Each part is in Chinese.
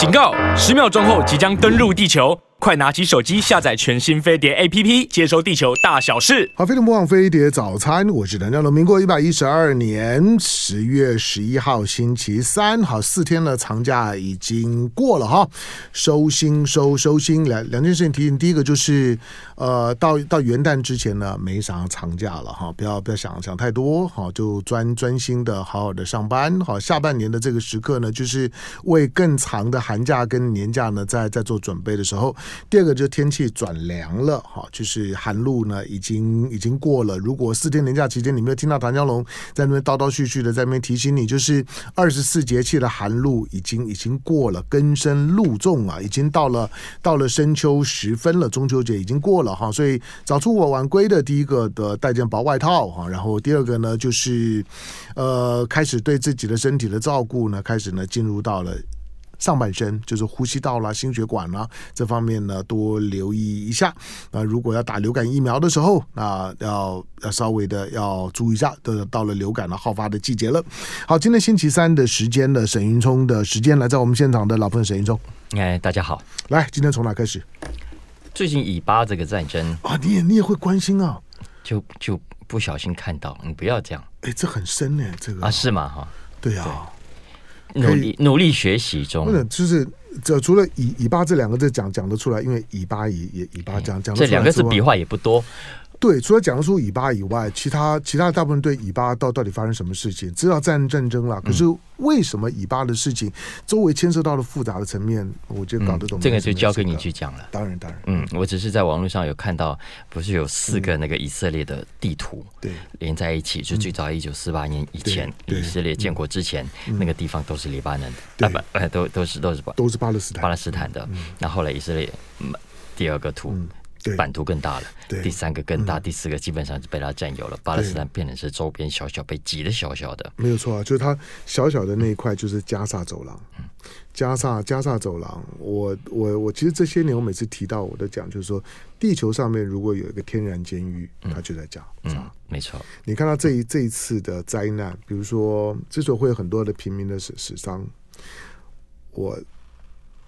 警告！十秒钟后即将登陆地球。快拿起手机下载全新飞碟 APP，接收地球大小事。好，飞碟魔网飞碟早餐，我是谭家龙。民国一百一十二年十月十一号星期三，好，四天的长假已经过了哈，收心收收心。两两件事情提醒，第一个就是呃，到到元旦之前呢，没啥长假了哈，不要不要想想太多，好，就专专心的好好的上班。好，下半年的这个时刻呢，就是为更长的寒假跟年假呢，在在做准备的时候。第二个就是天气转凉了，哈，就是寒露呢已经已经过了。如果四天连假期间你没有听到唐江龙在那边叨叨絮絮的在那边提醒你，就是二十四节气的寒露已经已经过了，根深露重啊，已经到了到了深秋时分了，中秋节已经过了哈，所以早出晚归的第一个的带件薄外套哈，然后第二个呢就是呃开始对自己的身体的照顾呢，开始呢进入到了。上半身就是呼吸道啦、心血管啦这方面呢，多留意一下。那如果要打流感疫苗的时候，那要要稍微的要注意一下，都到了流感的好发的季节了。好，今天星期三的时间的沈云聪的时间来在我们现场的老朋友沈云聪，哎，大家好，来，今天从哪开始？最近以巴这个战争啊，你也你也会关心啊？就就不小心看到，你不要这样，哎，这很深呢，这个啊，是吗？哈，对啊。努力努力学习中，就是这除了以以巴这两个字讲讲得出来，因为以巴以也以巴讲讲这两个字笔画也不多。对，除了讲述以巴以外，其他其他大部分对以巴到到底发生什么事情，知道战战争了。可是为什么以巴的事情周围牵涉到了复杂的层面，我就搞得懂、嗯。这个就交给你去讲了。当然当然，嗯，我只是在网络上有看到，不是有四个那个以色列的地图，对，连在一起，就最早一九四八年以前以色列建国之前，那个地方都是黎巴嫩的，啊不，都都是都是巴都是巴勒斯坦巴勒斯坦的。那后来以色列第二个图。版图更大了，第三个更大，嗯、第四个基本上就被他占有了。巴勒斯坦变成是周边小小被挤的小小的，没有错啊，就是它小小的那一块就是加萨走廊。嗯、加萨加萨走廊，我我我其实这些年我每次提到我都讲，就是说地球上面如果有一个天然监狱，它就在加沙。嗯，没错。你看到这一这一次的灾难，比如说之所以会有很多的平民的死死伤，我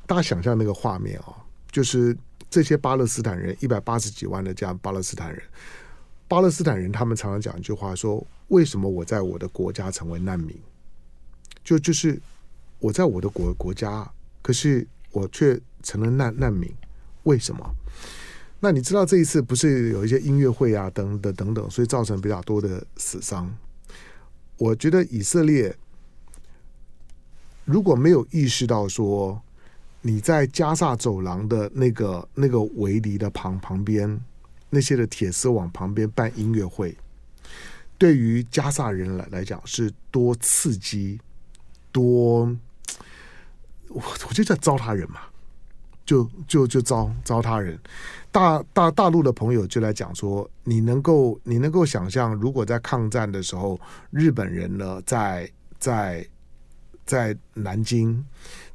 大家想象那个画面啊，就是。这些巴勒斯坦人一百八十几万的这样巴勒斯坦人，巴勒斯坦人他们常常讲一句话说：“为什么我在我的国家成为难民？就就是我在我的国国家，可是我却成了难难民，为什么？那你知道这一次不是有一些音乐会啊等等等等，所以造成比较多的死伤。我觉得以色列如果没有意识到说。”你在加萨走廊的那个那个围篱的旁旁边，那些的铁丝网旁边办音乐会，对于加萨人来来讲是多刺激，多，我我就叫糟蹋人嘛，就就就糟糟蹋人。大大大陆的朋友就来讲说，你能够你能够想象，如果在抗战的时候，日本人呢在在在南京。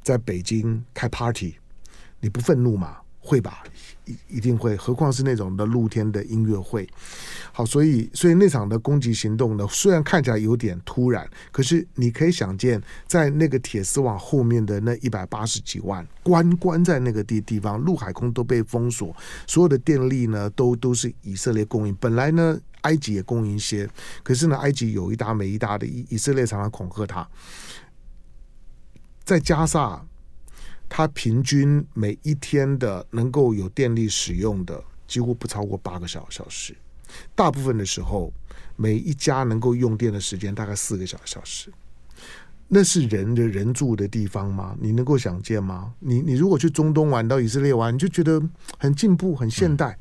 在北京开 party，你不愤怒吗？会吧，一一定会。何况是那种的露天的音乐会。好，所以所以那场的攻击行动呢，虽然看起来有点突然，可是你可以想见，在那个铁丝网后面的那一百八十几万关关在那个地地方，陆海空都被封锁，所有的电力呢都都是以色列供应。本来呢，埃及也供应一些，可是呢，埃及有一搭没一搭的，以以色列常常恐吓他。在加萨，它平均每一天的能够有电力使用的几乎不超过八个小小时，大部分的时候，每一家能够用电的时间大概四个小小时。那是人的人住的地方吗？你能够想见吗？你你如果去中东玩，到以色列玩，你就觉得很进步、很现代。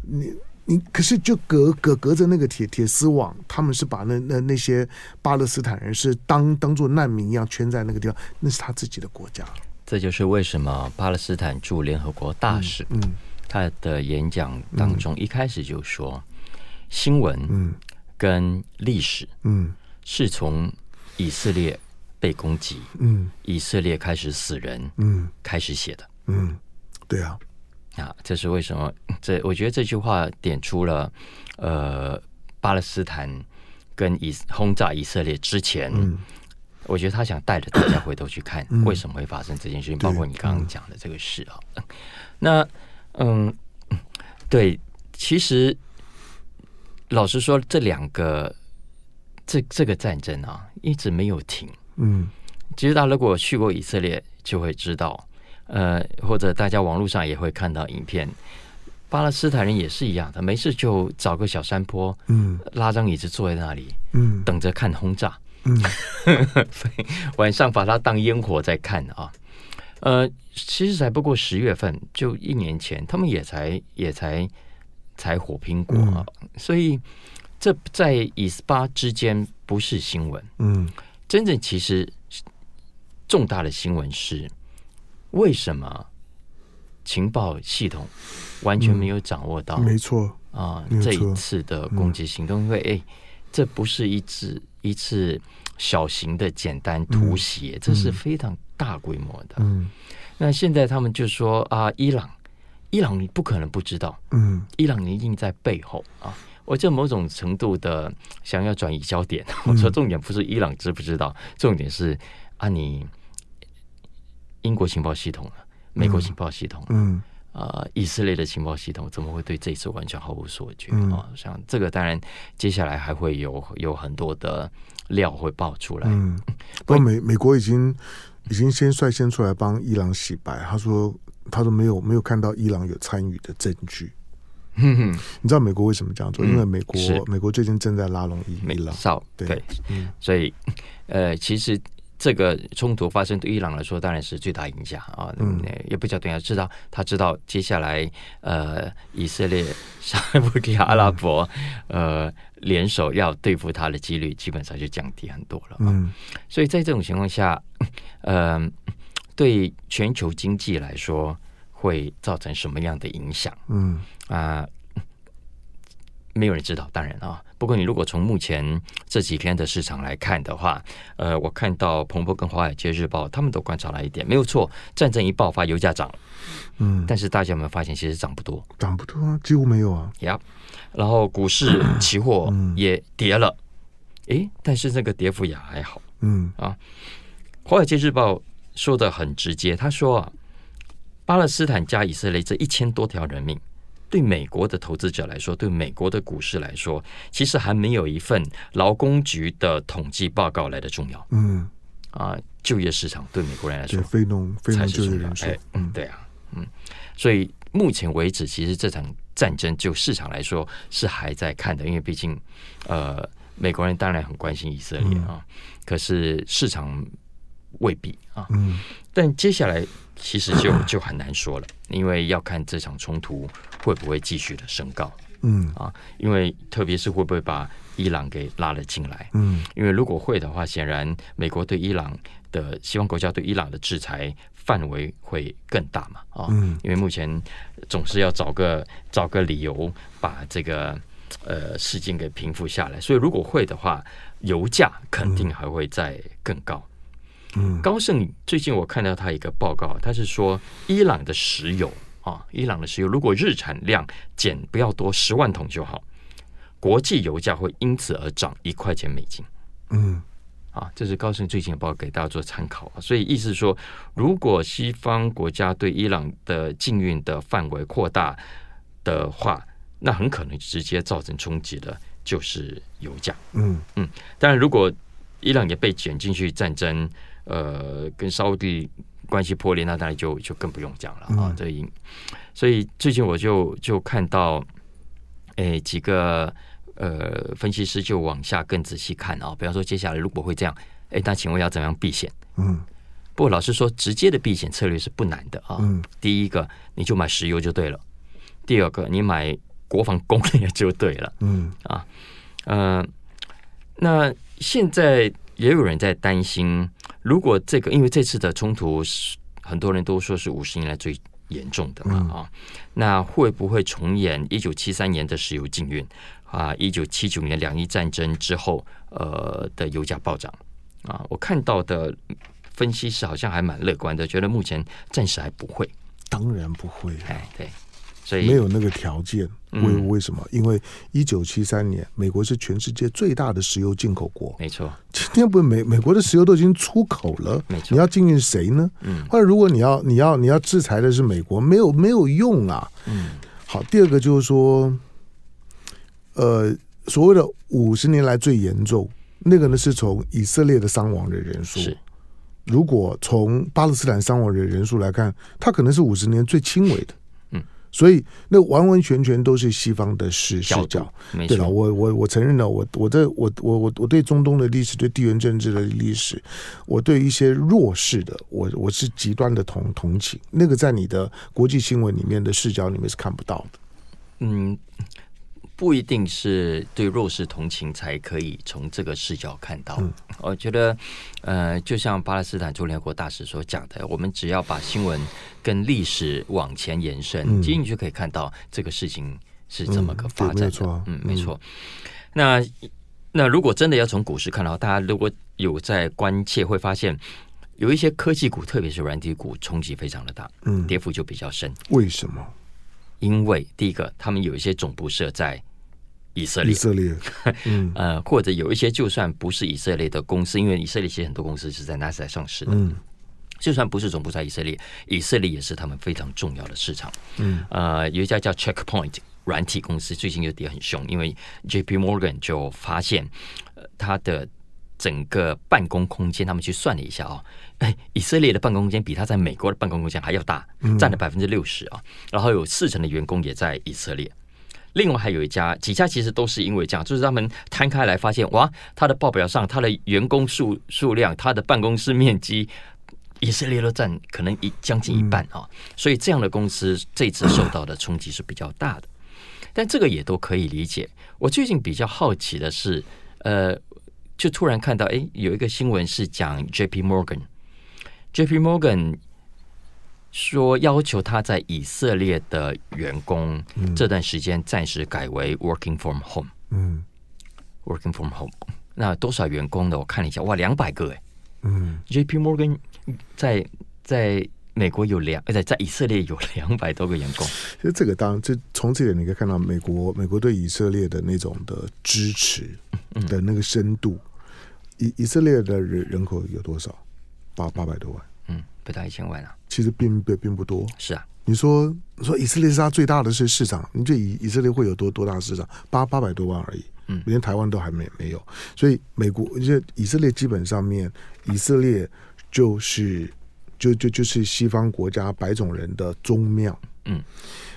你。你可是就隔隔隔着那个铁铁丝网，他们是把那那那些巴勒斯坦人是当当做难民一样圈在那个地方，那是他自己的国家。这就是为什么巴勒斯坦驻联合国大使，嗯，他的演讲当中一开始就说，新闻，嗯，跟历史，嗯，是从以色列被攻击，嗯，以色列开始死人，嗯，开始写的，嗯，对啊。啊，这是为什么？这我觉得这句话点出了，呃，巴勒斯坦跟以轰炸以色列之前，我觉得他想带着大家回头去看为什么会发生这件事情，嗯、包括你刚刚讲的这个事啊。嗯、那嗯，对，其实老实说，这两个这这个战争啊，一直没有停。嗯，其实大家如果去过以色列，就会知道，呃，或者大家网络上也会看到影片，巴勒斯坦人也是一样的，没事就找个小山坡，嗯，拉张椅子坐在那里，嗯，等着看轰炸。嗯，晚上把它当烟火在看啊，呃，其实才不过十月份，就一年前，他们也才也才才火拼过啊，嗯、所以这在以斯巴之间不是新闻，嗯，真正其实重大的新闻是为什么情报系统完全没有掌握到，没错。啊，这一次的攻击行动，因为哎，这不是一次。一次小型的简单突袭，嗯、这是非常大规模的。嗯，那现在他们就说啊，伊朗，伊朗你不可能不知道。嗯，伊朗你一定在背后啊。我这某种程度的想要转移焦点，我说重点不是伊朗知不知道，重点是啊，你英国情报系统了，美国情报系统，嗯。嗯呃，以色列的情报系统怎么会对这次完全毫无所觉啊？嗯、像这个，当然接下来还会有有很多的料会爆出来。嗯，不过美美国已经已经先率先出来帮伊朗洗白，他说他说没有没有看到伊朗有参与的证据。嗯哼，你知道美国为什么这样做？嗯、因为美国是美国最近正在拉拢伊伊朗。对，对嗯，所以呃，其实。这个冲突发生对伊朗来说当然是最大影响啊，嗯，也不叫对啊，知道他知道接下来呃以色列、沙特阿拉伯呃联手要对付他的几率基本上就降低很多了，嗯，所以在这种情况下，呃，对全球经济来说会造成什么样的影响？嗯啊。没有人知道，当然啊。不过，你如果从目前这几天的市场来看的话，呃，我看到彭博跟华尔街日报他们都观察了一点，没有错，战争一爆发，油价涨。嗯，但是大家有没有发现，其实涨不多，涨不多啊，几乎没有啊。呀，然后股市期货也跌了，诶，但是这个跌幅也还好。嗯啊，华尔街日报说的很直接，他说啊，巴勒斯坦加以色列这一千多条人命。对美国的投资者来说，对美国的股市来说，其实还没有一份劳工局的统计报告来的重要。嗯，啊，就业市场对美国人来说，非农非农就业人数。嗯，对啊，嗯，所以目前为止，其实这场战争就市场来说是还在看的，因为毕竟，呃，美国人当然很关心以色列啊，嗯、可是市场未必啊。嗯，但接下来。其实就 就很难说了，因为要看这场冲突会不会继续的升高，嗯啊，因为特别是会不会把伊朗给拉了进来，嗯，因为如果会的话，显然美国对伊朗的西方国家对伊朗的制裁范围会更大嘛，啊，嗯，因为目前总是要找个找个理由把这个呃事情给平复下来，所以如果会的话，油价肯定还会再更高。高盛最近我看到他一个报告，他是说伊朗的石油啊，伊朗的石油如果日产量减不要多十万桶就好，国际油价会因此而涨一块钱美金。嗯，啊，这是高盛最近的报告，给大家做参考啊。所以意思是说，如果西方国家对伊朗的禁运的范围扩大的话，那很可能直接造成冲击的，就是油价。嗯嗯，当然如果伊朗也被卷进去战争。呃，跟沙乌地关系破裂，那当然就就更不用讲了啊。这因，所以最近我就就看到，哎，几个呃分析师就往下更仔细看啊。比方说，接下来如果会这样，哎，那请问要怎样避险？嗯，不过老实说，直接的避险策略是不难的啊。嗯，第一个你就买石油就对了，第二个你买国防工业就对了。嗯啊，呃，那现在。也有人在担心，如果这个，因为这次的冲突是很多人都说是五十年来最严重的嘛啊，嗯、那会不会重演一九七三年的石油禁运啊？一九七九年两伊战争之后，呃的油价暴涨啊？我看到的分析师好像还蛮乐观的，觉得目前暂时还不会，当然不会，哎对。所以没有那个条件。为、嗯、为什么？因为一九七三年，美国是全世界最大的石油进口国。没错，今天不是美美国的石油都已经出口了，没错。你要禁运谁呢？嗯，或者如果你要你要你要制裁的是美国，没有没有用啊。嗯，好，第二个就是说，呃，所谓的五十年来最严重，那个呢是从以色列的伤亡的人数。是。如果从巴勒斯坦伤亡的人数来看，它可能是五十年最轻微的，嗯，所以那完完全全都是西方的视视角，对了，我我我承认了，我我的我我我我对中东的历史，对地缘政治的历史，我对一些弱势的，我我是极端的同同情，那个在你的国际新闻里面的视角里面是看不到的，嗯。不一定是对弱势同情才可以从这个视角看到。嗯、我觉得，呃，就像巴勒斯坦驻联合国大使所讲的，我们只要把新闻跟历史往前延伸，嗯、其实你就可以看到这个事情是怎么个发展的。嗯，没错。那那如果真的要从股市看到，大家如果有在关切，会发现有一些科技股，特别是软体股，冲击非常的大，嗯，跌幅就比较深。为什么？因为第一个，他们有一些总部设在。以色列，以色列，嗯，呃，或者有一些就算不是以色列的公司，因为以色列其实很多公司是在纳斯达克上市的，嗯，就算不是总部在以色列，以色列也是他们非常重要的市场，嗯，呃，有一家叫 Checkpoint 软体公司最近就跌很凶，因为 JP Morgan 就发现，呃，他的整个办公空间，他们去算了一下啊、哦，哎，以色列的办公空间比他在美国的办公空间还要大，占了百分之六十啊，然后有四成的员工也在以色列。另外还有一家，几家其实都是因为这样，就是他们摊开来发现，哇，他的报表上，他的员工数数量，他的办公室面积，以色列都占可能一将近一半啊，所以这样的公司这次受到的冲击是比较大的。但这个也都可以理解。我最近比较好奇的是，呃，就突然看到，哎，有一个新闻是讲 JP Morgan，JP Morgan。说要求他在以色列的员工这段时间暂时改为 working from home。嗯，working from home。那多少员工呢？我看了一下，哇，两百个哎。嗯，JP Morgan 在在美国有两，在在以色列有两百多个员工。其实这个当然，这从这点你可以看到美国美国对以色列的那种的支持的那个深度。以以色列的人人口有多少？八八百多万。嗯，不到一千万啊。其实并并并不多，是啊。你说说以色列是它最大的是市场，你觉得以以色列会有多多大市场？八八百多万而已，嗯，连台湾都还没没有。所以美国，就以色列基本上面，以色列就是就就就是西方国家白种人的宗庙，嗯。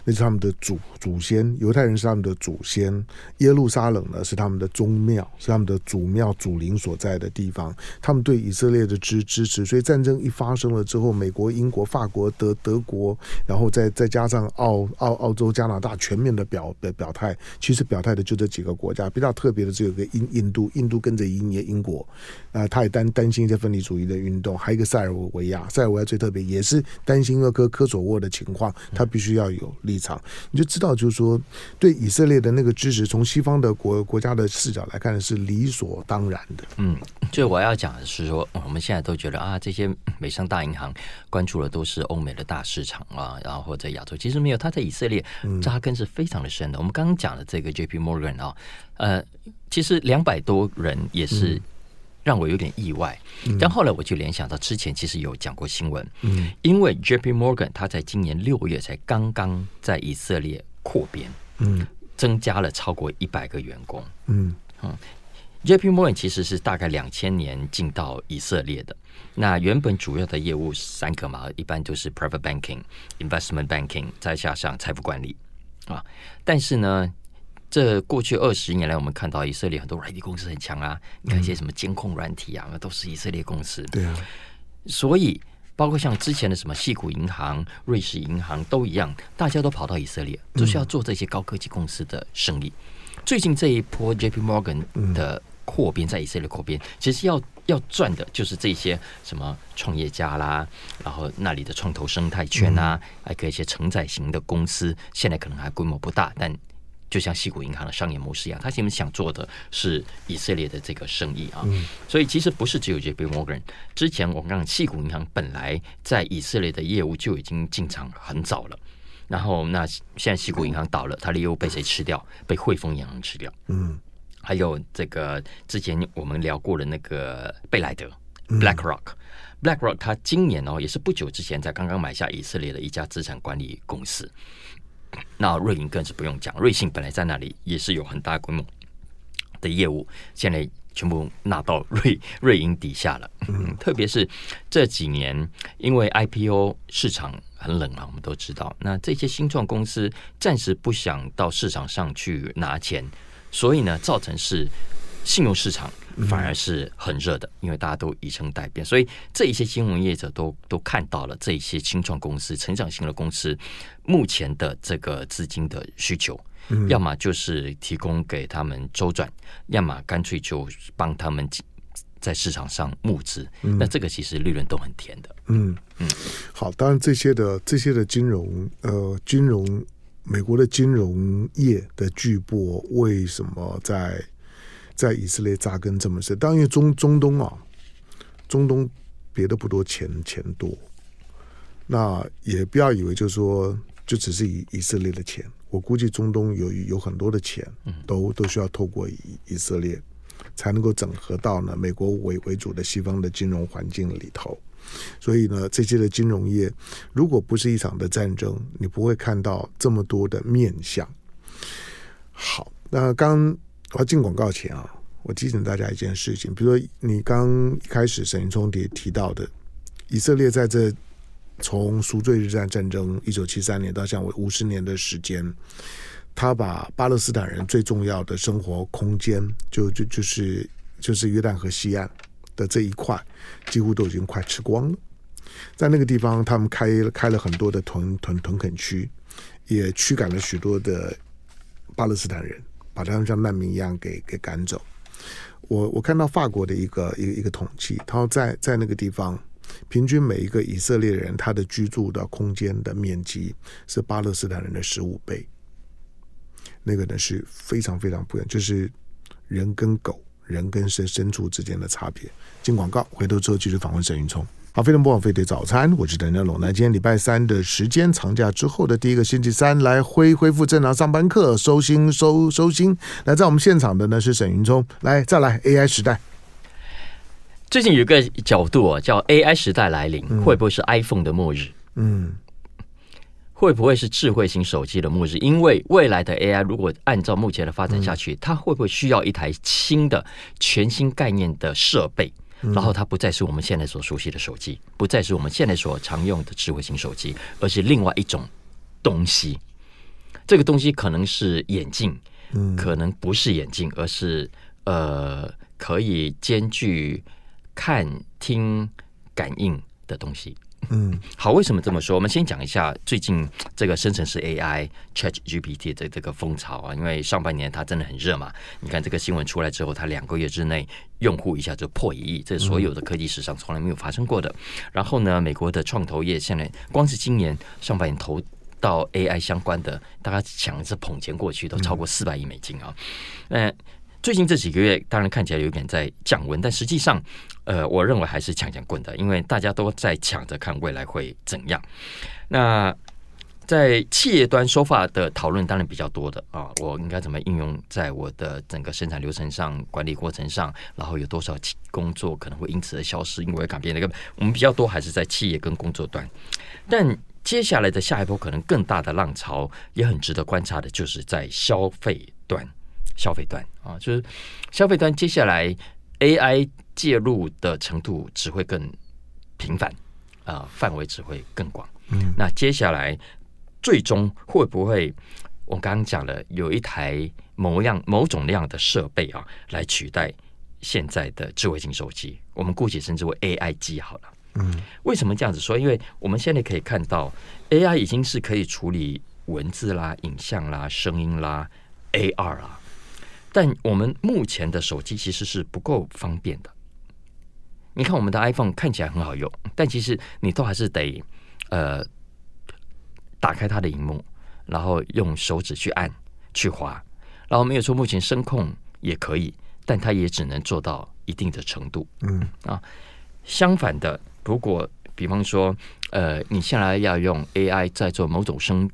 那是他们的祖祖先，犹太人是他们的祖先，耶路撒冷呢是他们的宗庙，是他们的祖庙祖灵所在的地方。他们对以色列的支支持，所以战争一发生了之后，美国、英国、法国、德德国，然后再再加上澳澳澳洲、加拿大全面的表表表态。其实表态的就这几个国家，比较特别的只有个印印度，印度跟着英也英国，啊、他也担担心一些分离主义的运动，还有一个塞尔维亚，塞尔维亚最特别也是担心那科科索沃的情况，他必须要有立场，你就知道，就是说，对以色列的那个支持，从西方的国国家的视角来看是理所当然的。嗯，就我要讲的是说，我们现在都觉得啊，这些美商大银行关注的都是欧美的大市场啊，然后或者亚洲，其实没有，他在以色列扎根是非常的深的。嗯、我们刚刚讲的这个 J P Morgan 啊，呃，其实两百多人也是。让我有点意外，但后来我就联想到之前其实有讲过新闻，嗯，因为 JP Morgan 他在今年六月才刚刚在以色列扩编，嗯，增加了超过一百个员工，嗯。嗯，JP Morgan 其实是大概两千年进到以色列的，那原本主要的业务三个嘛，一般就是 private banking、investment banking，再加上财富管理。啊，但是呢。这过去二十年来，我们看到以色列很多软体公司很强啊，你看一些什么监控软体啊，那都是以色列公司。对啊，所以包括像之前的什么矽谷银行、瑞士银行都一样，大家都跑到以色列，就是要做这些高科技公司的生意。最近这一波 JP Morgan 的扩编在以色列扩编，其实要要赚的就是这些什么创业家啦，然后那里的创投生态圈啊，还有一些承载型的公司，现在可能还规模不大，但。就像西谷银行的商业模式一样，他现在想做的是以色列的这个生意啊，嗯、所以其实不是只有 JP Morgan。之前我们讲西谷银行本来在以色列的业务就已经进场很早了，然后那现在西谷银行倒了，它的业务被谁吃掉？被汇丰银行吃掉。嗯，还有这个之前我们聊过的那个贝莱德 （BlackRock），BlackRock 它今年哦也是不久之前才刚刚买下以色列的一家资产管理公司。那瑞银更是不用讲，瑞信本来在那里也是有很大规模的业务，现在全部纳到瑞瑞银底下了。嗯，特别是这几年，因为 IPO 市场很冷啊，我们都知道，那这些新创公司暂时不想到市场上去拿钱，所以呢，造成是信用市场。反而是很热的，因为大家都以诚待变，所以这一些金融业者都都看到了这一些新创公司、成长型的公司目前的这个资金的需求，嗯、要么就是提供给他们周转，要么干脆就帮他们在市场上募资。嗯、那这个其实利润都很甜的。嗯嗯，好，当然这些的这些的金融呃金融美国的金融业的巨擘为什么在？在以色列扎根这么深，当然中中东啊，中东别的不多，钱钱多。那也不要以为就是说就只是以以色列的钱，我估计中东有有很多的钱，都都需要透过以以色列才能够整合到呢美国为为主的西方的金融环境里头。所以呢，这些的金融业，如果不是一场的战争，你不会看到这么多的面相。好，那刚。我要进广告前啊，我提醒大家一件事情，比如说你刚一开始沈云聪提提到的，以色列在这从赎罪日战战争一九七三年到现在五十年的时间，他把巴勒斯坦人最重要的生活空间，就就就是就是约旦河西岸的这一块，几乎都已经快吃光了。在那个地方，他们开开了很多的屯屯屯垦区，也驱赶了许多的巴勒斯坦人。把他们像难民一样给给赶走。我我看到法国的一个一个一个统计，他说在在那个地方，平均每一个以色列人他的居住的空间的面积是巴勒斯坦人的十五倍。那个呢是非常非常不一样，就是人跟狗、人跟牲牲畜之间的差别。进广告，回头之后继续访问沈云聪。好，非常不枉费的早餐，我是陈家龙。那今天礼拜三的时间，长假之后的第一个星期三，来恢恢复正常上班课，收心收收心。那，在我们现场的呢是沈云聪，来再来 AI 时代。最近有一个角度啊，叫 AI 时代来临，嗯、会不会是 iPhone 的末日？嗯，会不会是智慧型手机的末日？因为未来的 AI 如果按照目前的发展下去，嗯、它会不会需要一台新的、全新概念的设备？然后它不再是我们现在所熟悉的手机，不再是我们现在所常用的智慧型手机，而是另外一种东西。这个东西可能是眼镜，可能不是眼镜，而是呃可以兼具看、听、感应的东西。嗯，好，为什么这么说？我们先讲一下最近这个生成式 AI ChatGPT 的这个风潮啊，因为上半年它真的很热嘛。你看这个新闻出来之后，它两个月之内用户一下就破一亿，这所有的科技史上从来没有发生过的。然后呢，美国的创投业现在光是今年上半年投到 AI 相关的，大家抢着捧钱过去都超过四百亿美金啊。嗯。最近这几个月，当然看起来有点在降温，但实际上，呃，我认为还是抢抢棍的，因为大家都在抢着看未来会怎样。那在企业端说法的讨论当然比较多的啊，我应该怎么应用在我的整个生产流程上、管理过程上，然后有多少工作可能会因此而消失，因为改变那个，我们比较多还是在企业跟工作端。但接下来的下一波可能更大的浪潮，也很值得观察的，就是在消费端。消费端啊，就是消费端，接下来 AI 介入的程度只会更频繁啊，范围只会更广。嗯，那接下来最终会不会，我刚刚讲了，有一台某样某种量的设备啊，来取代现在的智慧型手机？我们姑且称之为 AI 机好了。嗯，为什么这样子说？因为我们现在可以看到，AI 已经是可以处理文字啦、影像啦、声音啦、AR 啦。但我们目前的手机其实是不够方便的。你看我们的 iPhone 看起来很好用，但其实你都还是得呃打开它的荧幕，然后用手指去按去滑。然后没有说目前声控也可以，但它也只能做到一定的程度。嗯啊，相反的，如果比方说呃你现在要用 AI 在做某种声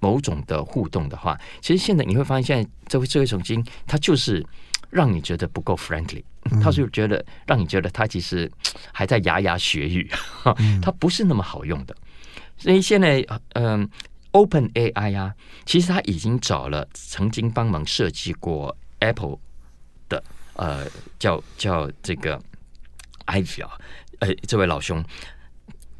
某种的互动的话，其实现在你会发现，现在这位智慧手机它就是 让你觉得不够 friendly，他是觉得让你觉得他其实还在牙牙学语，他不是那么好用的。所以现在，嗯，Open AI 啊，其实他已经找了曾经帮忙设计过 Apple 的，呃，叫叫这个 Ivy 啊，呃，这位老兄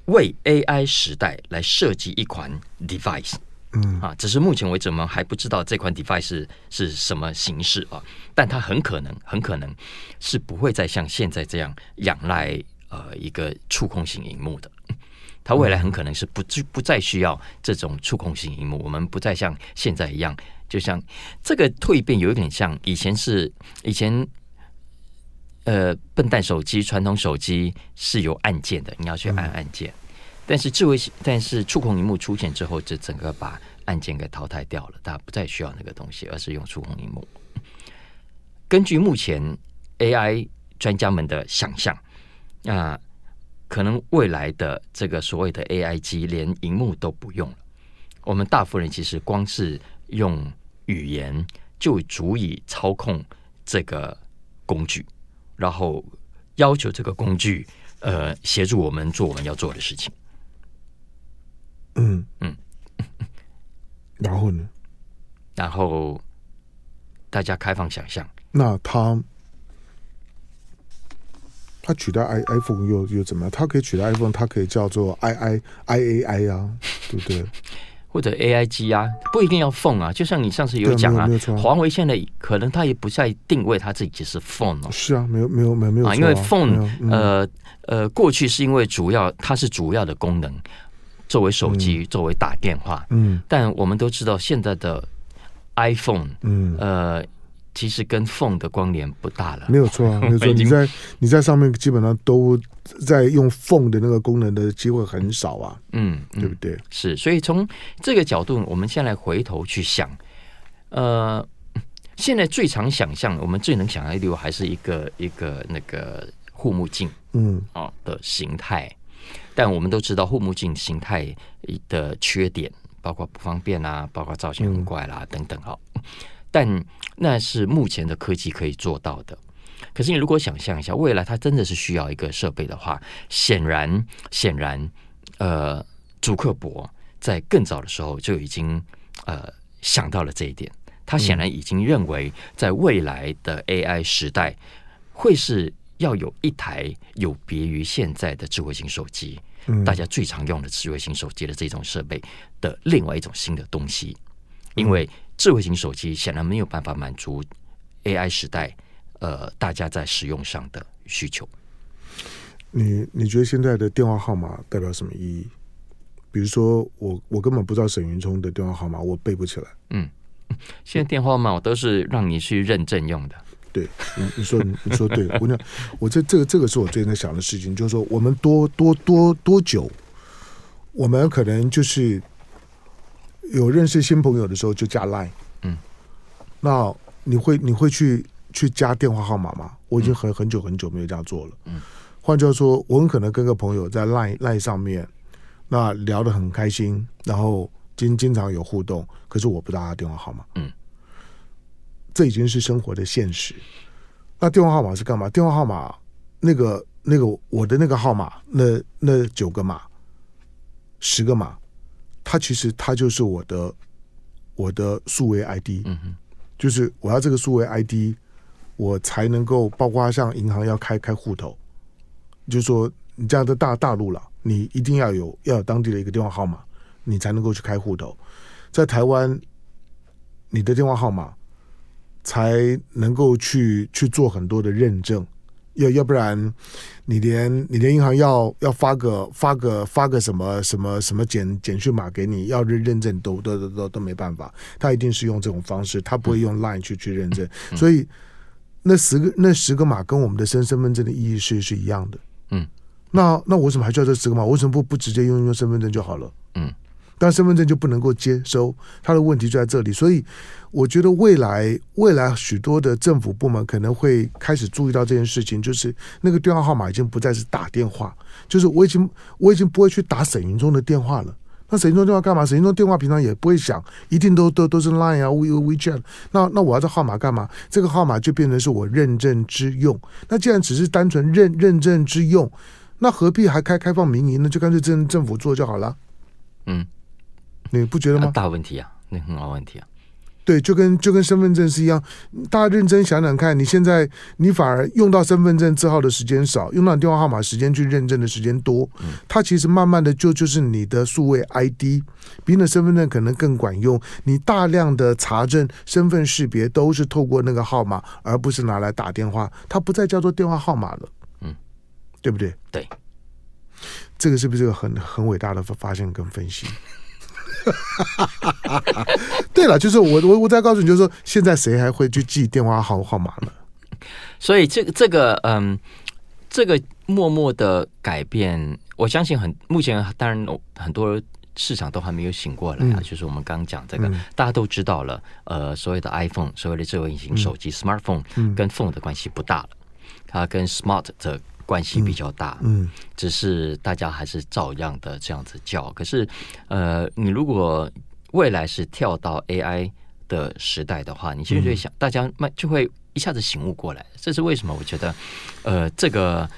为 AI 时代来设计一款 device，嗯啊，只是目前为止我们还不知道这款 device 是是什么形式啊，但它很可能很可能是不会再像现在这样仰赖呃一个触控型荧幕的。它未来很可能是不不再需要这种触控型荧幕，我们不再像现在一样，就像这个蜕变有一点像以前是以前，呃，笨蛋手机、传统手机是有按键的，你要去按按键。但是智慧，但是触控荧幕出现之后，就整个把按键给淘汰掉了，大家不再需要那个东西，而是用触控荧幕。根据目前 AI 专家们的想象，啊。可能未来的这个所谓的 AI 机连荧幕都不用了，我们大部分人其实光是用语言就足以操控这个工具，然后要求这个工具呃协助我们做我们要做的事情。嗯嗯，然后呢？然后大家开放想象，那他。它取代 i iPhone 又又怎么样？它可以取代 iPhone，它可以叫做 i i i a i 啊，对不对？或者 A I G 啊，不一定要 phone 啊。就像你上次有讲啊，华为现在可能它也不再定位它自己是 phone 哦。是啊，没有没有没有没有啊，因为 phone 呃呃，过去是因为主要它是主要的功能，作为手机，作为打电话。嗯，但我们都知道现在的 iPhone，嗯呃。其实跟 phone 的关联不大了，没有错啊，没有错。你在你在上面基本上都在用 phone 的那个功能的机会很少啊，嗯，对不对？是，所以从这个角度，我们先来回头去想，呃，现在最常想象，我们最能想象的还是一个一个那个护目镜，嗯，哦的形态。但我们都知道护目镜形态的缺点，包括不方便啊，包括造型很怪啦，等等哈。但那是目前的科技可以做到的。可是你如果想象一下，未来它真的是需要一个设备的话，显然，显然，呃，朱克伯在更早的时候就已经呃想到了这一点。他显然已经认为，在未来的 AI 时代，会是要有一台有别于现在的智慧型手机，大家最常用的智慧型手机的这种设备的另外一种新的东西，因为。智慧型手机显然没有办法满足 AI 时代呃大家在使用上的需求。你你觉得现在的电话号码代表什么意义？比如说我我根本不知道沈云聪的电话号码，我背不起来。嗯，现在电话号码我都是让你去认证用的。对，你你说你说对，姑娘我这这个这个是我最近在想的事情，就是说我们多多多多久，我们可能就是。有认识新朋友的时候就加 Line，嗯，那你会你会去去加电话号码吗？我已经很很久很久没有这样做了，嗯，换句话说，我很可能跟个朋友在 Line Line 上面，那聊得很开心，然后经经常有互动，可是我不知道他电话号码，嗯，这已经是生活的现实。那电话号码是干嘛？电话号码那个那个我的那个号码，那那九个码，十个码。它其实它就是我的我的数位 ID，嗯哼，就是我要这个数位 ID，我才能够包括像银行要开开户头，就是说你这样的大大陆了，你一定要有要有当地的一个电话号码，你才能够去开户头。在台湾，你的电话号码才能够去去做很多的认证。要要不然，你连你连银行要要发个发个发个什么什么什么简简讯码给你，要认认证都都都都都没办法，他一定是用这种方式，他不会用 Line 去去认证，所以那十个那十个码跟我们的身身份证的意义是是一样的。嗯，那那我为什么还需要这十个码？我为什么不不直接用用身份证就好了？嗯。但身份证就不能够接收，他的问题就在这里。所以，我觉得未来未来许多的政府部门可能会开始注意到这件事情，就是那个电话号码已经不再是打电话，就是我已经我已经不会去打沈云中的电话了。那沈云聪电话干嘛？沈云聪电话平常也不会响，一定都都都是 Line 啊、We WeChat。那那我要这号码干嘛？这个号码就变成是我认证之用。那既然只是单纯认认证之用，那何必还开开放民营呢？就干脆政政府做就好了。嗯，你不觉得吗？大问题啊，那很好问题啊。对，就跟就跟身份证是一样，大家认真想想看，你现在你反而用到身份证字号的时间少，用到电话号码时间去认证的时间多，它其实慢慢的就就是你的数位 ID，比你的身份证可能更管用。你大量的查证身份识别都是透过那个号码，而不是拿来打电话，它不再叫做电话号码了，嗯，对不对？对，这个是不是一个很很伟大的发现跟分析？对了，就是我我我再告诉你，就是说，现在谁还会去记电话号号码呢？所以这个这个嗯，这个默默的改变，我相信很目前当然很多市场都还没有醒过来啊。嗯、就是我们刚刚讲这个，嗯、大家都知道了，呃，所谓的 iPhone，所谓的智慧型手机、嗯、（smartphone） 跟 phone 的关系不大了，它跟 smart 的。关系比较大，嗯，只是大家还是照样的这样子叫。可是，呃，你如果未来是跳到 AI 的时代的话，你其实就会想，大家慢就会一下子醒悟过来。这是为什么？我觉得，呃，这个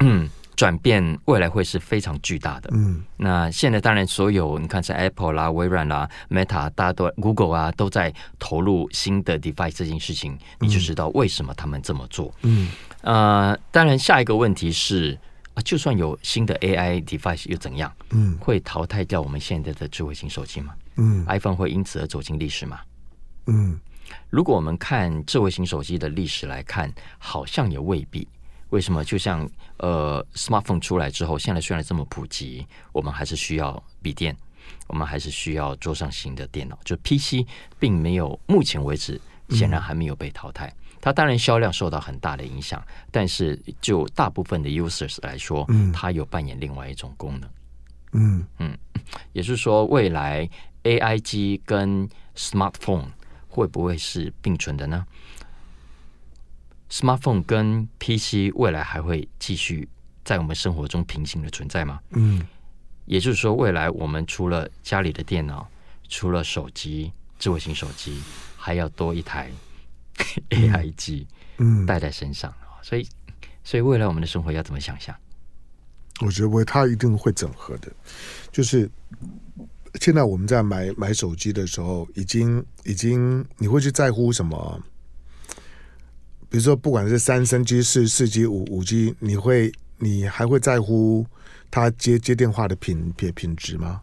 嗯转变未来会是非常巨大的。嗯，那现在当然所有你看是 Apple 啦、微软啦、Meta，大家都 Google 啊都在投入新的 device 这件事情，你就知道为什么他们这么做。嗯。呃，当然，下一个问题是啊，就算有新的 AI device 又怎样？嗯，会淘汰掉我们现在的智慧型手机吗？嗯，iPhone 会因此而走进历史吗？嗯，如果我们看智慧型手机的历史来看，好像也未必。为什么？就像呃，smartphone 出来之后，现在虽然这么普及，我们还是需要笔电，我们还是需要桌上型的电脑，就 PC 并没有，目前为止显然还没有被淘汰。嗯它当然销量受到很大的影响，但是就大部分的 users 来说，嗯，它有扮演另外一种功能，嗯嗯，也就是说，未来 AI 机跟 smartphone 会不会是并存的呢？smartphone 跟 PC 未来还会继续在我们生活中平行的存在吗？嗯，也就是说，未来我们除了家里的电脑，除了手机，智慧型手机，还要多一台。AI 机，嗯，带在身上，所以，所以未来我们的生活要怎么想象？我觉得会，它一定会整合的。就是现在我们在买买手机的时候，已经已经，你会去在乎什么？比如说，不管是三三 G、四四 G、五五 G，你会你还会在乎它接接电话的品品品质吗？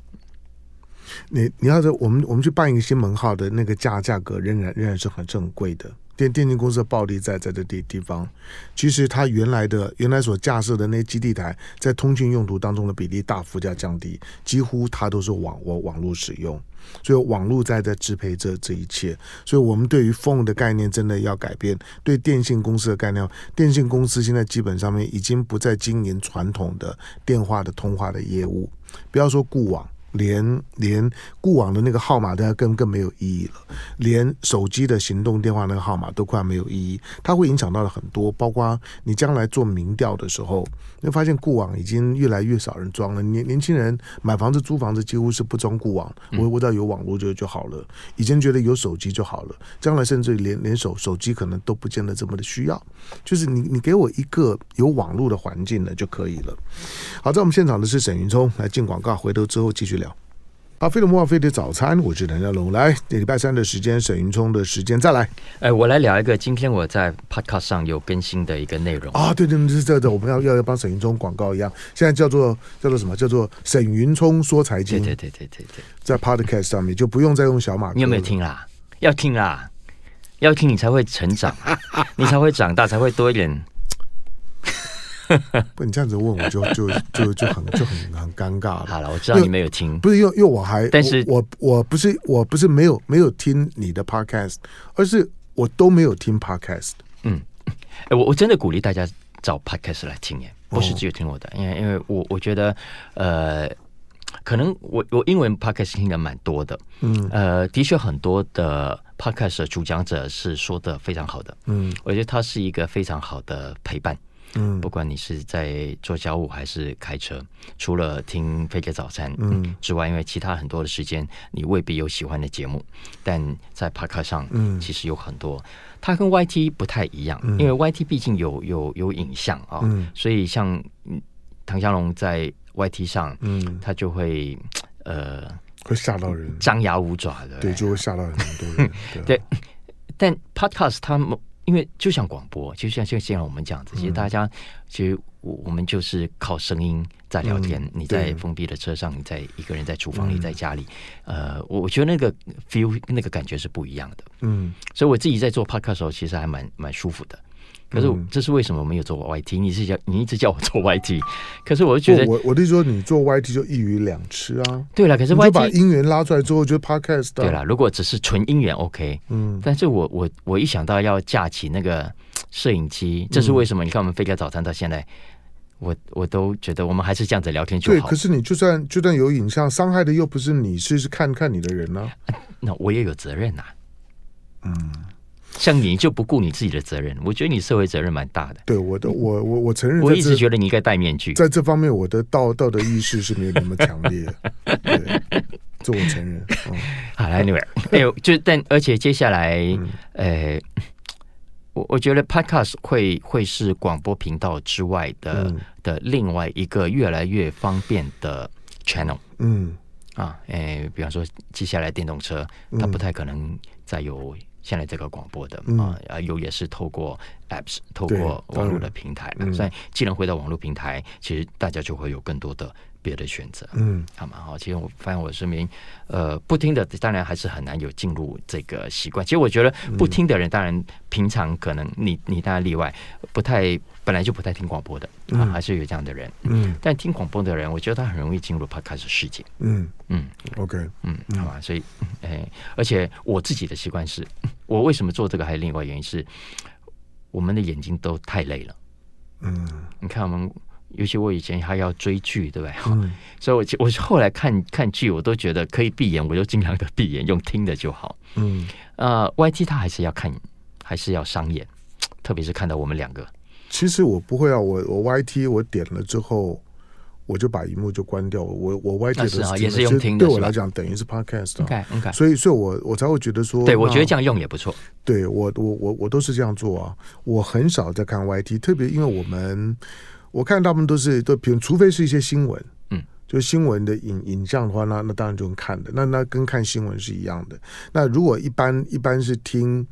你你要是我们我们去办一个新门号的那个价价格，仍然仍然是很正贵的。电电信公司的暴利在在这地地方，其实它原来的原来所架设的那些基地台，在通讯用途当中的比例大幅加降低，几乎它都是网网网络使用，所以网络在在支配这这一切。所以我们对于 phone 的概念真的要改变，对电信公司的概念，电信公司现在基本上面已经不再经营传统的电话的通话的业务，不要说固网。连连固网的那个号码都更更没有意义了，连手机的行动电话那个号码都快没有意义，它会影响到了很多，包括你将来做民调的时候，你会发现固网已经越来越少人装了。年年轻人买房子租房子几乎是不装固网，我我只要有网络就就好了。以前觉得有手机就好了，将来甚至连连手手机可能都不见得这么的需要，就是你你给我一个有网络的环境呢就可以了。好，在我们现场的是沈云聪来进广告，回头之后继续聊。好，飞碟莫菲的早餐，我是谭家龙。来，礼拜三的时间，沈云聪的时间，再来。哎，我来聊一个今天我在 Podcast 上有更新的一个内容啊。对对对，是这个，我们要要要帮沈云聪广告一样。现在叫做叫做什么？叫做沈云聪说财经。对对对对对对，在 Podcast 上面就不用再用小马。你有没有听啦？要听啦，要听你才会成长，你才会长大，才会多一点。不，你这样子问我就就就就很就很很尴尬了。好了，我知道你没有听，不是因为因为我还，但是我我，不是我不是没有没有听你的 podcast，而是我都没有听 podcast。嗯，哎，我我真的鼓励大家找 podcast 来听耶，不是只有听我的，因为因为我我觉得呃，可能我我英文 podcast 听的蛮多的，嗯，呃，的确很多的 podcast 的主讲者是说的非常好的，嗯，我觉得他是一个非常好的陪伴。嗯，不管你是在做家务还是开车，除了听飞碟早餐嗯。之外，因为其他很多的时间你未必有喜欢的节目，但在 Podcast 上嗯。其实有很多。它跟 YT 不太一样，因为 YT 毕竟有有有影像啊，所以像唐香龙在 YT 上，嗯，他就会呃会吓到人，张牙舞爪的，对，就会吓到很多人。对，但 Podcast 他们因为就像广播，就像像现在我们这样子，其实大家其实我我们就是靠声音在聊天。你在封闭的车上，你在一个人在厨房里，在家里，呃，我我觉得那个 feel 那个感觉是不一样的。嗯，所以我自己在做 podcast 的时候，其实还蛮蛮舒服的。可是这是为什么我没有做 YT？你是叫你一直叫我做 YT，可是我就觉得，我我就说你做 YT 就一鱼两吃啊。对了，可是 YT 把音源拉出来之后，就 podcast。对了，如果只是纯音源 OK，嗯，但是我我我一想到要架起那个摄影机，这是为什么？你看我们飞碟早餐到现在，我我都觉得我们还是这样子聊天就好。对，可是你就算就算有影像，伤害的又不是你，是是看看你的人呢？那我也有责任呐。嗯，像你就不顾你自己的责任，我觉得你社会责任蛮大的。对，我的，我我我承认，我一直觉得你应该戴面具。在这方面，我的道道德意识是没有那么强烈。对，这我承认。嗯、好，Anyway，哎呦，就但而且接下来，呃、嗯，我我觉得 Podcast 会会是广播频道之外的、嗯、的另外一个越来越方便的 channel。嗯，啊，哎，比方说接下来电动车，它不太可能。再有现在这个广播的啊，啊有也是透过 apps 透过网络的平台嘛，所以既然回到网络平台，其实大家就会有更多的别的选择，嗯，好嘛，好，其实我发现我身边呃不听的，当然还是很难有进入这个习惯。其实我觉得不听的人，当然平常可能你你当然例外，不太本来就不太听广播的啊，还是有这样的人，嗯，但听广播的人，我觉得他很容易进入 podcast 世界，嗯。嗯，OK，嗯，好吧，所以哎，而且我自己的习惯是，我为什么做这个，还有另外原因是，我们的眼睛都太累了，嗯，你看我们。尤其我以前还要追剧，对不对？嗯、所以我我后来看看剧，我都觉得可以闭眼，我就尽量的闭眼，用听的就好。嗯，呃，YT 他还是要看，还是要伤眼，特别是看到我们两个。其实我不会啊，我我 YT 我点了之后，我就把荧幕就关掉。我我 YT 的也是用听的，对我来讲等于是 Podcast。所以所以我我才会觉得说，对我觉得这样用也不错。对我我我我都是这样做啊，我很少在看 YT，特别因为我们。我看大部分都是都，比如除非是一些新闻，嗯，就新闻的影影像的话，那那当然就能看的，那那跟看新闻是一样的。那如果一般一般是听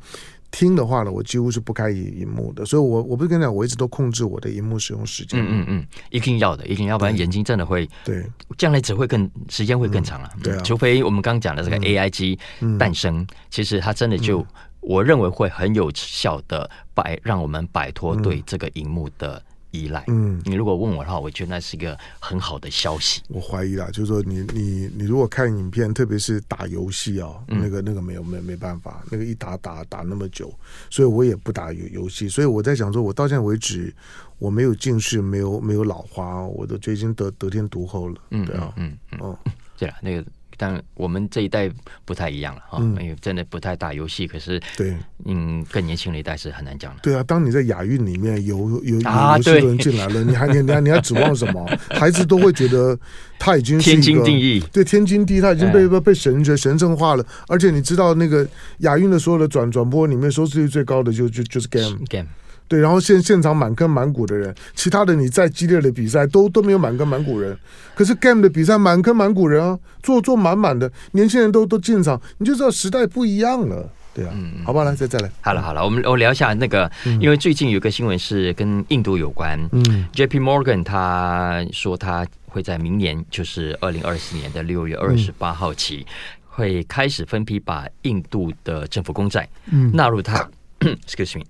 听的话呢，我几乎是不开荧幕的。所以我，我我不是跟你讲，我一直都控制我的荧幕使用时间。嗯嗯嗯，一定要的，一定要，不然眼睛真的会对，将来只会更时间会更长了。嗯、对啊，除非我们刚刚讲的这个 A I G 诞生，嗯、其实它真的就、嗯、我认为会很有效的摆让我们摆脱对这个荧幕的。依赖，嗯，你如果问我的话，我觉得那是一个很好的消息。我怀疑啦，就是说你你你如果看影片，特别是打游戏啊，那个那个没有没没办法，那个一打打打那么久，所以我也不打游游戏。所以我在想说，我到现在为止，我没有近视，没有没有老花，我都已经得得天独厚了。嗯，对啊，嗯嗯，哦，对啊，那个。但我们这一代不太一样了哈，因为真的不太打游戏。可是，对，嗯，更年轻的一代是很难讲的。对啊，当你在亚运里面有有有游戏人进来了，你还你你还你还指望什么？孩子都会觉得他已经是一个天经地义，对，天经地义，他已经被被被神神圣化了。而且你知道，那个亚运的所有的转转播里面收视率最高的就就就是 game game。对，然后现现场满坑满谷的人，其他的你再激烈的比赛都都没有满坑满谷人，可是 game 的比赛满坑满谷人啊，坐坐满满的，年轻人都都进场，你就知道时代不一样了，对啊，嗯、好吧，来再再来，好了好了，我们我聊一下那个，嗯、因为最近有个新闻是跟印度有关，嗯，JP Morgan 他说他会在明年，就是二零二四年的六月二十八号起，嗯、会开始分批把印度的政府公债嗯。纳入他、嗯、，excuse me。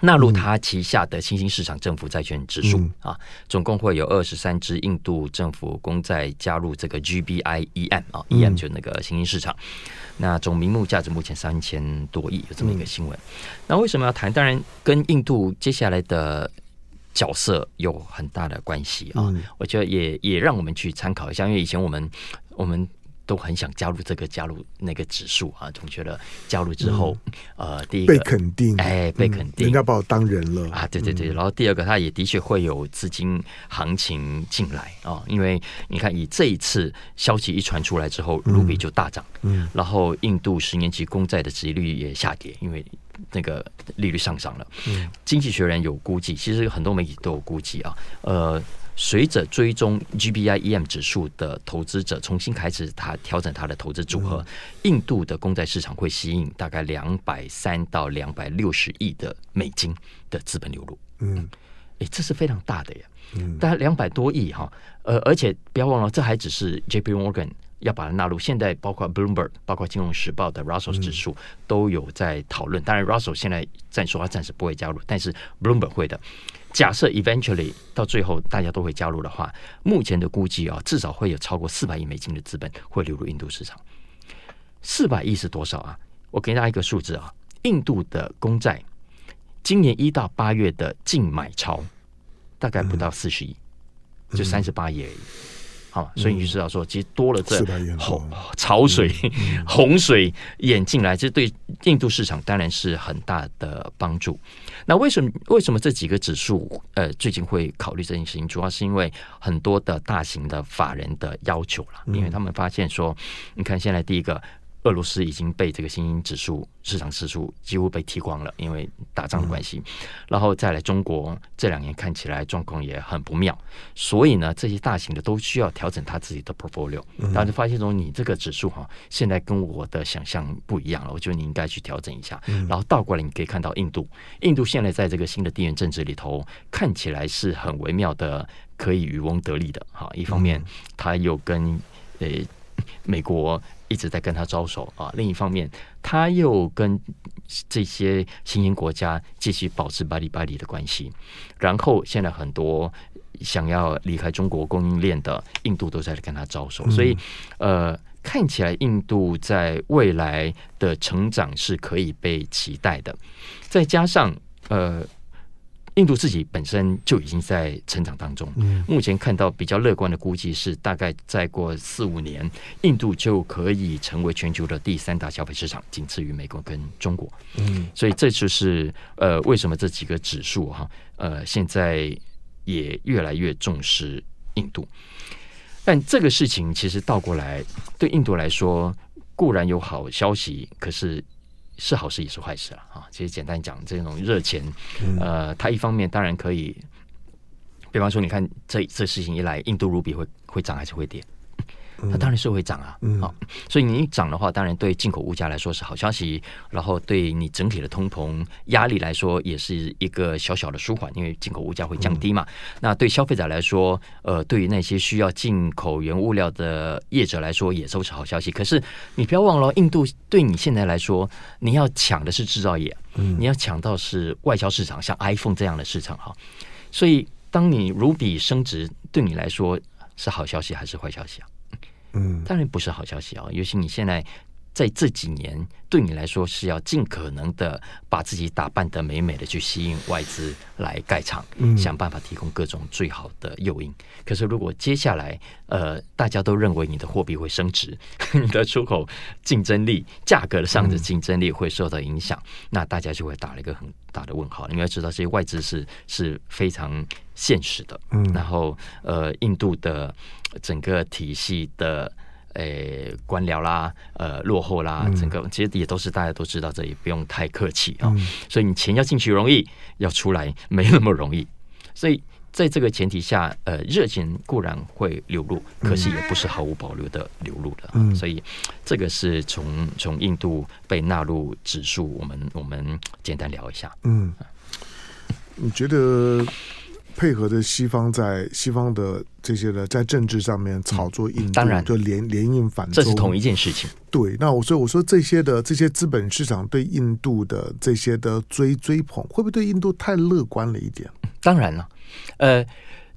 纳入它旗下的新兴市场政府债券指数、嗯、啊，总共会有二十三支印度政府公债加入这个 GBIEM 啊、嗯、，EM 就是那个新兴市场。那总名目价值目前三千多亿，有这么一个新闻。嗯、那为什么要谈？当然跟印度接下来的角色有很大的关系啊。嗯、我觉得也也让我们去参考一下，因为以前我们我们。都很想加入这个加入那个指数啊，总觉得加入之后，嗯、呃，第一个被肯定，哎，被肯定，人家把我当人了啊，对对对。然后第二个，它也的确会有资金行情进来啊，因为你看，以这一次消息一传出来之后，卢比就大涨，嗯，然后印度十年期公债的殖利率也下跌，因为那个利率上涨了。嗯，经济学人有估计，其实很多媒体都有估计啊，呃。随着追踪 GBIEM 指数的投资者重新开始他调整他的投资组合，印度的公债市场会吸引大概两百三到两百六十亿的美金的资本流入。嗯，诶，这是非常大的呀。嗯，大概两百多亿哈。呃，而且不要忘了，这还只是 JP Morgan 要把它纳入。现在包括 Bloomberg、包括金融时报的 Russell 指数都有在讨论。当然，Russell 现在暂说他暂时不会加入，但是 Bloomberg 会的。假设 eventually 到最后大家都会加入的话，目前的估计啊，至少会有超过四百亿美金的资本会流入印度市场。四百亿是多少啊？我给大家一个数字啊，印度的公债今年一到八月的净买超大概不到四十亿，就三十八亿而已。好，所以你就知道说，其实多了这洪潮水、洪水演进来，这对印度市场当然是很大的帮助。那为什么为什么这几个指数呃最近会考虑这件事情？主要是因为很多的大型的法人的要求了，因为他们发现说，你看现在第一个。俄罗斯已经被这个新兴指数市场指数几乎被踢光了，因为打仗的关系。然后再来中国这两年看起来状况也很不妙，所以呢，这些大型的都需要调整他自己的 portfolio。但是发现说，你这个指数哈，现在跟我的想象不一样了，我觉得你应该去调整一下。然后倒过来，你可以看到印度，印度现在在这个新的地缘政治里头，看起来是很微妙的，可以渔翁得利的哈。一方面，他又跟呃美国。一直在跟他招手啊，另一方面，他又跟这些新兴国家继续保持巴里巴里的关系。然后，现在很多想要离开中国供应链的印度都在跟他招手，所以，呃，看起来印度在未来的成长是可以被期待的。再加上，呃。印度自己本身就已经在成长当中，目前看到比较乐观的估计是，大概再过四五年，印度就可以成为全球的第三大消费市场，仅次于美国跟中国。嗯，所以这就是呃，为什么这几个指数哈，呃，现在也越来越重视印度。但这个事情其实倒过来，对印度来说固然有好消息，可是。是好事也是坏事了啊！其实简单讲，这种热钱，呃，它一方面当然可以，比方说，你看这这事情一来，印度卢比会会涨还是会跌？它当然是会涨啊，好，所以你一涨的话，当然对进口物价来说是好消息，然后对你整体的通膨压力来说也是一个小小的舒缓，因为进口物价会降低嘛。那对消费者来说，呃，对于那些需要进口原物料的业者来说，也都是好消息。可是你不要忘了，印度对你现在来说，你要抢的是制造业，你要抢到是外销市场，像 iPhone 这样的市场哈。所以，当你卢比升值，对你来说是好消息还是坏消息啊？嗯，当然不是好消息啊，尤其你现在在这几年，对你来说是要尽可能的把自己打扮的美美的，去吸引外资来盖厂，想办法提供各种最好的诱因。可是如果接下来呃大家都认为你的货币会升值，你的出口竞争力、价格上的竞争力会受到影响，那大家就会打了一个很大的问号。你要知道，这些外资是是非常现实的。嗯，然后呃，印度的。整个体系的诶官僚啦，呃落后啦，整个其实也都是大家都知道，这也不用太客气啊。所以你钱要进去容易，要出来没那么容易。所以在这个前提下，呃，热情固然会流入，可是也不是毫无保留的流入的。所以这个是从从印度被纳入指数，我们我们简单聊一下。嗯，你觉得？配合着西方在西方的这些的在政治上面炒作印度，当然就联联印反这是同一件事情。对，那我所以我说这些的这些资本市场对印度的这些的追追捧，会不会对印度太乐观了一点？当然了，呃，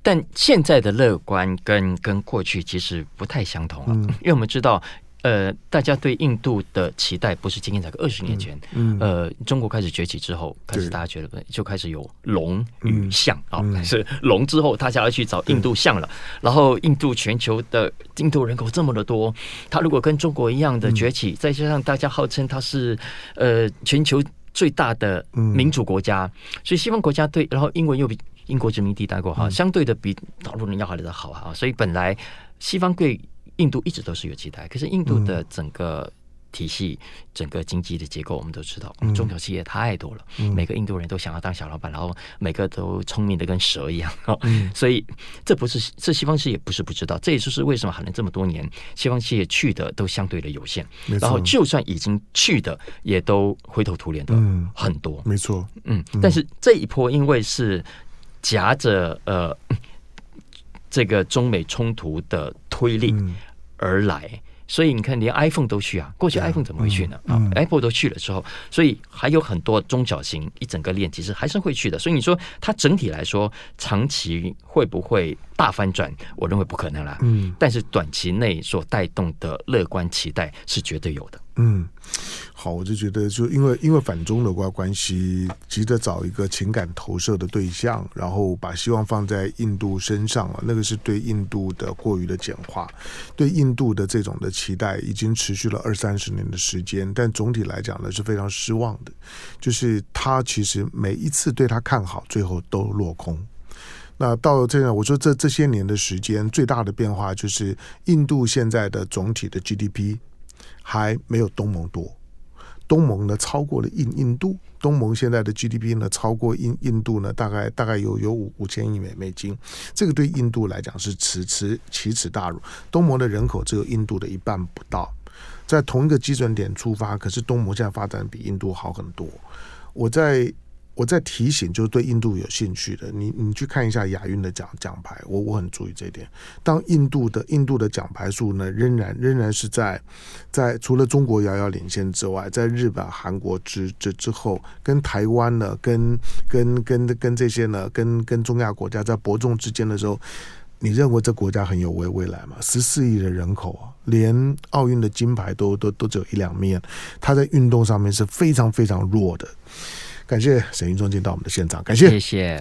但现在的乐观跟跟过去其实不太相同了，嗯，因为我们知道。呃，大家对印度的期待不是今天才，二十年前，嗯，呃，中国开始崛起之后，开始大家觉得就开始有龙与象啊，是龙之后，大家要去找印度象了。然后，印度全球的印度人口这么的多，他如果跟中国一样的崛起，再加上大家号称他是呃全球最大的民主国家，所以西方国家对，然后英文又比英国殖民地待过哈，相对的比大陆人要好的好啊，所以本来西方对。印度一直都是有期待，可是印度的整个体系、嗯、整个经济的结构，我们都知道，中小企业太多了，嗯、每个印度人都想要当小老板，然后每个都聪明的跟蛇一样，嗯、所以这不是这西方企业不是不知道，这也就是为什么可能这么多年西方企业去的都相对的有限，然后就算已经去的，也都灰头土脸的很多，没错，嗯，但是这一波因为是夹着呃。这个中美冲突的推力而来，嗯、所以你看，连 iPhone 都去啊。过去 iPhone 怎么会去呢？啊、嗯嗯、，Apple 都去了之后，所以还有很多中小型一整个链，其实还是会去的。所以你说它整体来说，长期会不会大翻转？我认为不可能啦。嗯，但是短期内所带动的乐观期待是绝对有的。嗯，好，我就觉得，就因为因为反中的关关系，急着找一个情感投射的对象，然后把希望放在印度身上了，那个是对印度的过于的简化，对印度的这种的期待已经持续了二三十年的时间，但总体来讲呢是非常失望的，就是他其实每一次对他看好，最后都落空。那到了这样，我说这这些年的时间，最大的变化就是印度现在的总体的 GDP。还没有东盟多，东盟呢超过了印印度，东盟现在的 GDP 呢超过印印度呢，大概大概有有五五千亿美美金，这个对印度来讲是耻耻奇耻大辱。东盟的人口只有印度的一半不到，在同一个基准点出发，可是东盟现在发展比印度好很多。我在。我在提醒，就是对印度有兴趣的，你你去看一下亚运的奖奖牌，我我很注意这一点。当印度的印度的奖牌数呢，仍然仍然是在在除了中国遥遥领先之外，在日本、韩国之之之后，跟台湾呢，跟跟跟跟这些呢，跟跟中亚国家在伯仲之间的时候，你认为这国家很有未未来吗？十四亿的人口啊，连奥运的金牌都都都只有一两面，他在运动上面是非常非常弱的。感谢沈云中进到我们的现场，感谢，谢谢。